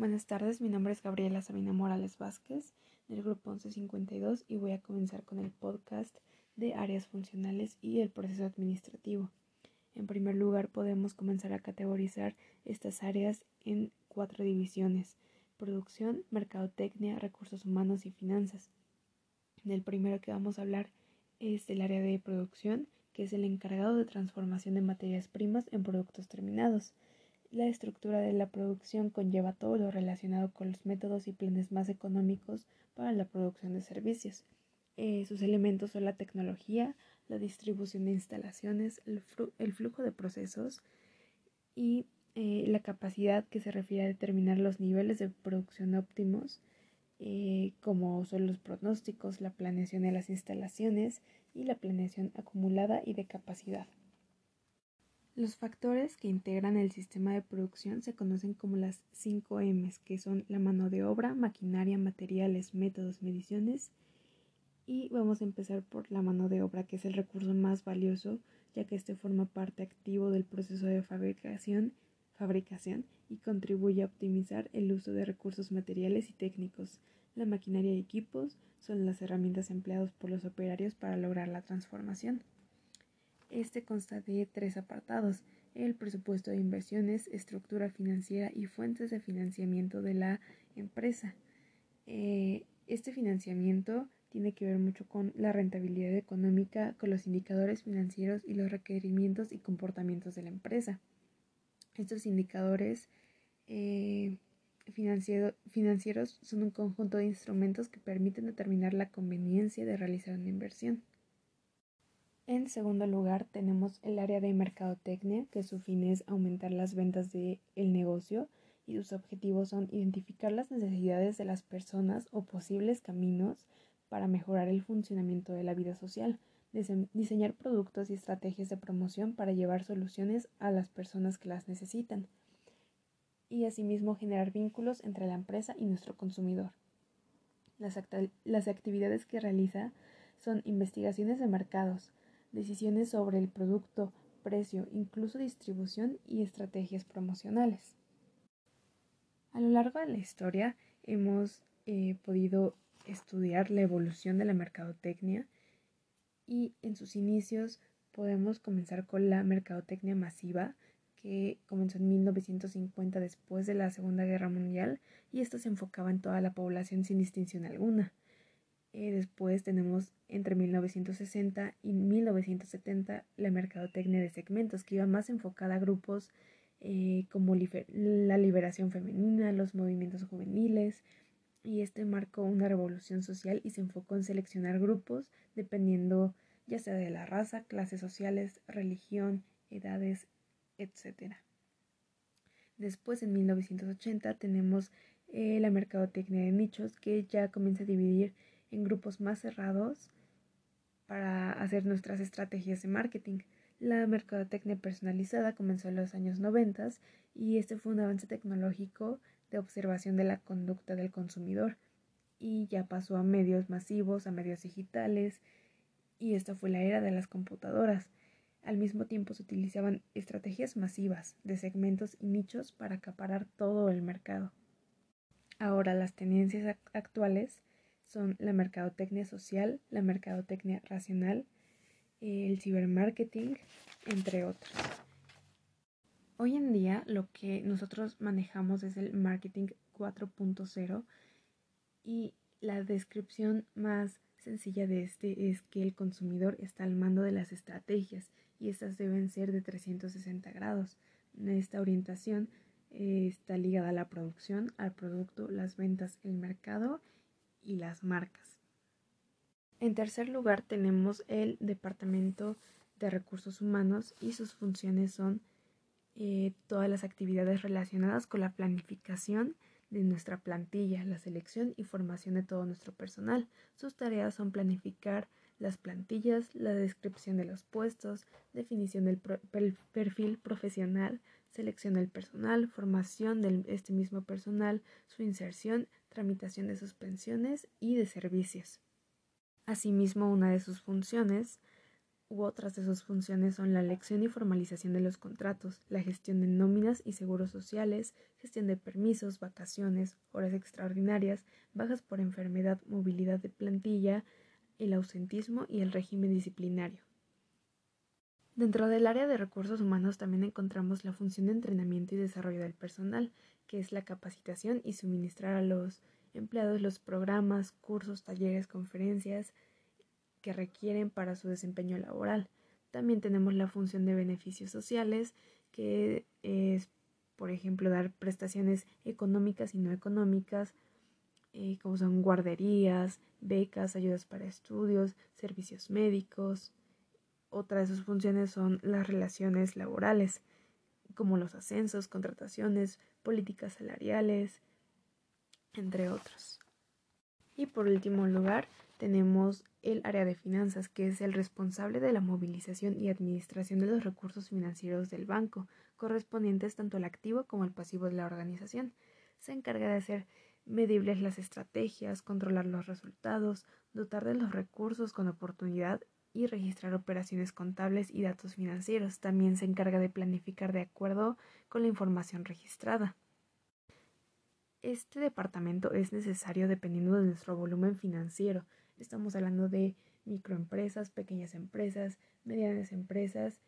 Buenas tardes, mi nombre es Gabriela Sabina Morales Vázquez del grupo 1152 y voy a comenzar con el podcast de áreas funcionales y el proceso administrativo. En primer lugar, podemos comenzar a categorizar estas áreas en cuatro divisiones: producción, mercadotecnia, recursos humanos y finanzas. El primero que vamos a hablar es el área de producción, que es el encargado de transformación de materias primas en productos terminados. La estructura de la producción conlleva todo lo relacionado con los métodos y planes más económicos para la producción de servicios. Eh, sus elementos son la tecnología, la distribución de instalaciones, el, flujo de procesos y eh, la capacidad que se refiere a determinar los niveles de producción óptimos, eh, como son los pronósticos, la planeación de las instalaciones y la planeación acumulada y de capacidad. Los factores que integran el sistema de producción se conocen como las 5 M's, que son la mano de obra, maquinaria, materiales, métodos, mediciones. Y vamos a empezar por la mano de obra, que es el recurso más valioso, ya que este forma parte activo del proceso de fabricación, fabricación y contribuye a optimizar el uso de recursos materiales y técnicos. La maquinaria y equipos son las herramientas empleadas por los operarios para lograr la transformación. Este consta de tres apartados, el presupuesto de inversiones, estructura financiera y fuentes de financiamiento de la empresa. Eh, este financiamiento tiene que ver mucho con la rentabilidad económica, con los indicadores financieros y los requerimientos y comportamientos de la empresa. Estos indicadores eh, financieros son un conjunto de instrumentos que permiten determinar la conveniencia de realizar una inversión. En segundo lugar, tenemos el área de mercadotecnia, que su fin es aumentar las ventas del negocio y sus objetivos son identificar las necesidades de las personas o posibles caminos para mejorar el funcionamiento de la vida social, diseñar productos y estrategias de promoción para llevar soluciones a las personas que las necesitan y asimismo generar vínculos entre la empresa y nuestro consumidor. Las, las actividades que realiza son investigaciones de mercados, decisiones sobre el producto, precio, incluso distribución y estrategias promocionales. A lo largo de la historia hemos eh, podido estudiar la evolución de la mercadotecnia y en sus inicios podemos comenzar con la mercadotecnia masiva que comenzó en 1950 después de la Segunda Guerra Mundial y esto se enfocaba en toda la población sin distinción alguna. Eh, después tenemos entre 1960 y 1970 la mercadotecnia de segmentos, que iba más enfocada a grupos eh, como la liberación femenina, los movimientos juveniles, y este marcó una revolución social y se enfocó en seleccionar grupos dependiendo ya sea de la raza, clases sociales, religión, edades, etc. Después, en 1980, tenemos eh, la mercadotecnia de nichos que ya comienza a dividir en grupos más cerrados para hacer nuestras estrategias de marketing. La mercadotecnia personalizada comenzó en los años 90 y este fue un avance tecnológico de observación de la conducta del consumidor y ya pasó a medios masivos, a medios digitales y esta fue la era de las computadoras. Al mismo tiempo se utilizaban estrategias masivas de segmentos y nichos para acaparar todo el mercado. Ahora las tendencias actuales son la mercadotecnia social, la mercadotecnia racional, el cibermarketing, entre otros. Hoy en día lo que nosotros manejamos es el marketing 4.0 y la descripción más sencilla de este es que el consumidor está al mando de las estrategias y estas deben ser de 360 grados. Esta orientación eh, está ligada a la producción, al producto, las ventas, el mercado y las marcas. En tercer lugar tenemos el Departamento de Recursos Humanos y sus funciones son eh, todas las actividades relacionadas con la planificación de nuestra plantilla, la selección y formación de todo nuestro personal. Sus tareas son planificar las plantillas, la descripción de los puestos, definición del perfil profesional, selección del personal, formación de este mismo personal, su inserción, tramitación de suspensiones y de servicios. Asimismo, una de sus funciones u otras de sus funciones son la elección y formalización de los contratos, la gestión de nóminas y seguros sociales, gestión de permisos, vacaciones, horas extraordinarias, bajas por enfermedad, movilidad de plantilla, el ausentismo y el régimen disciplinario. Dentro del área de recursos humanos también encontramos la función de entrenamiento y desarrollo del personal, que es la capacitación y suministrar a los empleados los programas, cursos, talleres, conferencias, que requieren para su desempeño laboral. También tenemos la función de beneficios sociales, que es, por ejemplo, dar prestaciones económicas y no económicas, eh, como son guarderías, becas, ayudas para estudios, servicios médicos. Otra de sus funciones son las relaciones laborales, como los ascensos, contrataciones, políticas salariales, entre otros. Y por último lugar, tenemos el área de finanzas, que es el responsable de la movilización y administración de los recursos financieros del banco, correspondientes tanto al activo como al pasivo de la organización. Se encarga de hacer medibles las estrategias, controlar los resultados, dotar de los recursos con oportunidad y registrar operaciones contables y datos financieros. También se encarga de planificar de acuerdo con la información registrada. Este departamento es necesario dependiendo de nuestro volumen financiero, Estamos hablando de microempresas, pequeñas empresas, medianas empresas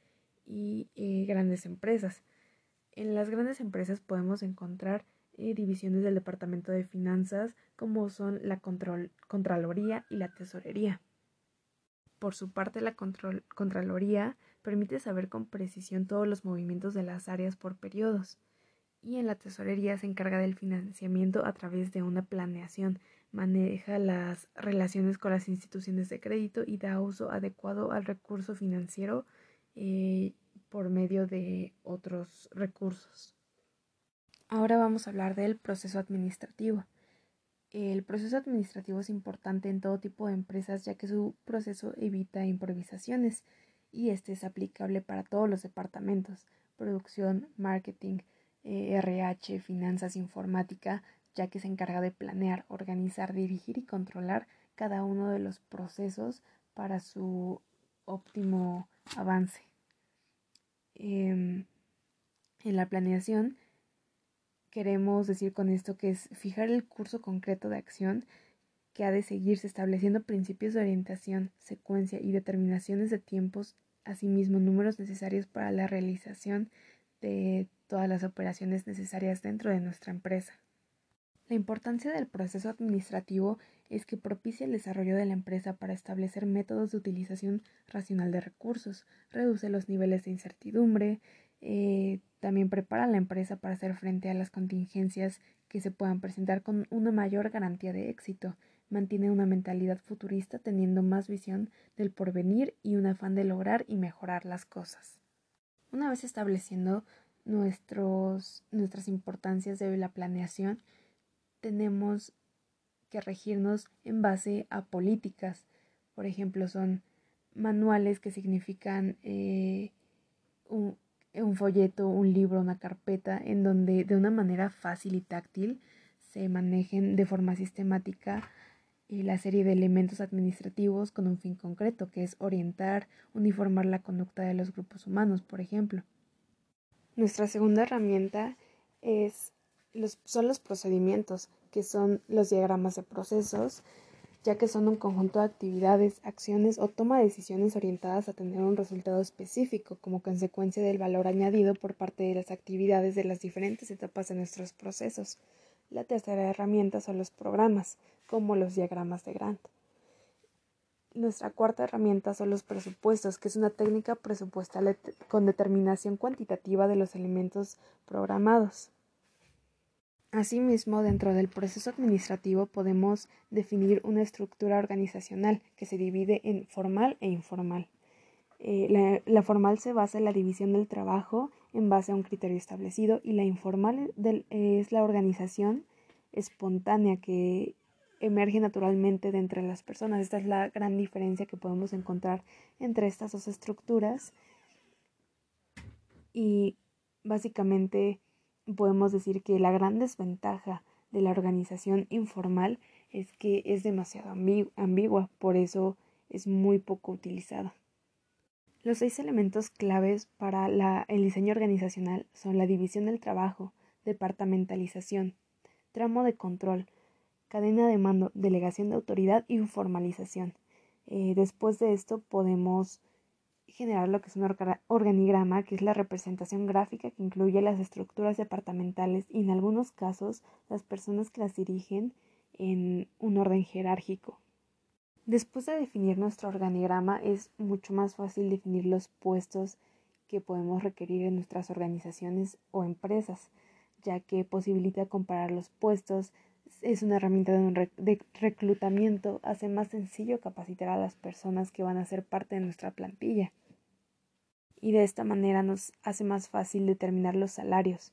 y eh, grandes empresas. En las grandes empresas podemos encontrar eh, divisiones del Departamento de Finanzas como son la Contraloría y la Tesorería. Por su parte, la Contraloría permite saber con precisión todos los movimientos de las áreas por periodos y en la Tesorería se encarga del financiamiento a través de una planeación maneja las relaciones con las instituciones de crédito y da uso adecuado al recurso financiero eh, por medio de otros recursos. Ahora vamos a hablar del proceso administrativo. El proceso administrativo es importante en todo tipo de empresas ya que su proceso evita improvisaciones y este es aplicable para todos los departamentos, producción, marketing, RH, eh, finanzas, informática, ya que se encarga de planear, organizar, dirigir y controlar cada uno de los procesos para su óptimo avance. Em, en la planeación queremos decir con esto que es fijar el curso concreto de acción que ha de seguirse estableciendo principios de orientación, secuencia y determinaciones de tiempos, asimismo números necesarios para la realización de todas las operaciones necesarias dentro de nuestra empresa. La importancia del proceso administrativo es que propicia el desarrollo de la empresa para establecer métodos de utilización racional de recursos, reduce los niveles de incertidumbre, eh, también prepara a la empresa para hacer frente a las contingencias que se puedan presentar con una mayor garantía de éxito, mantiene una mentalidad futurista teniendo más visión del porvenir y un afán de lograr y mejorar las cosas. Una vez estableciendo nuestros, nuestras importancias de la planeación, tenemos que regirnos en base a políticas. Por ejemplo, son manuales que significan eh, un, folleto, un libro, una carpeta, en donde de una manera fácil y táctil se manejen de forma sistemática eh, la serie de elementos administrativos con un fin concreto, que es orientar, uniformar la conducta de los grupos humanos, por ejemplo. Nuestra segunda herramienta es son los procedimientos, que son los diagramas de procesos, ya que son un conjunto de actividades, acciones o toma de decisiones orientadas a tener un resultado específico como consecuencia del valor añadido por parte de las actividades de las diferentes etapas de nuestros procesos. La tercera herramienta son los programas, como los diagramas de Grant. Nuestra cuarta herramienta son los presupuestos, que es una técnica presupuestal con determinación cuantitativa de los elementos programados. Asimismo, dentro del proceso administrativo podemos definir una estructura organizacional que se divide en formal e informal. Eh, la, formal se basa en la división del trabajo en base a un criterio establecido y la informal es la organización espontánea que emerge naturalmente de entre las personas. Esta es la gran diferencia que podemos encontrar entre estas dos estructuras y básicamente podemos decir que la gran desventaja de la organización informal es que es demasiado ambigua, por eso es muy poco utilizada. Los seis elementos claves para el diseño organizacional son la división del trabajo, departamentalización, tramo de control, cadena de mando, delegación de autoridad y formalización. Eh, después de esto podemos generar lo que es un organigrama, que es la representación gráfica que incluye las estructuras departamentales y en algunos casos las personas que las dirigen en un orden jerárquico. Después de definir nuestro organigrama es mucho más fácil definir los puestos que podemos requerir en nuestras organizaciones o empresas, ya que posibilita comparar los puestos, es una herramienta de, reclutamiento, hace más sencillo capacitar a las personas que van a ser parte de nuestra plantilla. Y de esta manera nos hace más fácil determinar los salarios,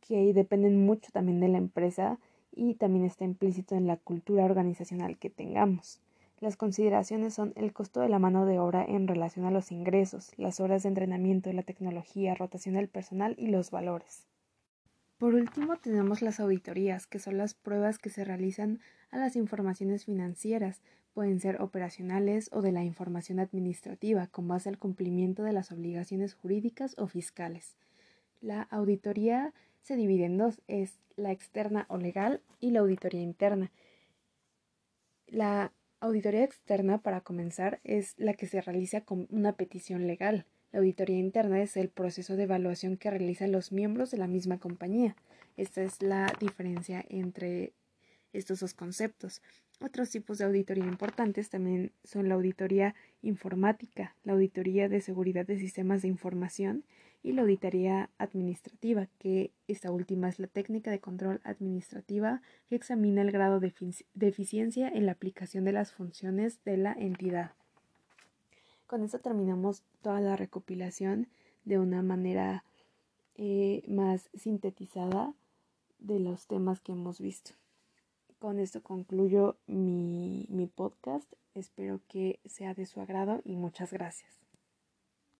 que dependen mucho también de la empresa y también está implícito en la cultura organizacional que tengamos. Las consideraciones son el costo de la mano de obra en relación a los ingresos, las horas de entrenamiento, la tecnología, rotación del personal y los valores. Por último, tenemos las auditorías, que son las pruebas que se realizan a las informaciones financieras, pueden ser operacionales o de la información administrativa, con base al cumplimiento de las obligaciones jurídicas o fiscales. La auditoría se divide en dos, es la externa o legal y la auditoría interna. La auditoría externa, para comenzar, es la que se realiza con una petición legal. La auditoría interna es el proceso de evaluación que realizan los miembros de la misma compañía. Esta es la diferencia entre estos dos conceptos. Otros tipos de auditoría importantes también son la auditoría informática, la auditoría de seguridad de sistemas de información y la auditoría administrativa, que esta última es la técnica de control administrativa que examina el grado de, eficiencia en la aplicación de las funciones de la entidad. Con esto terminamos toda la recopilación de una manera eh, más sintetizada de los temas que hemos visto. Con esto concluyo mi podcast. Espero que sea de su agrado y muchas gracias.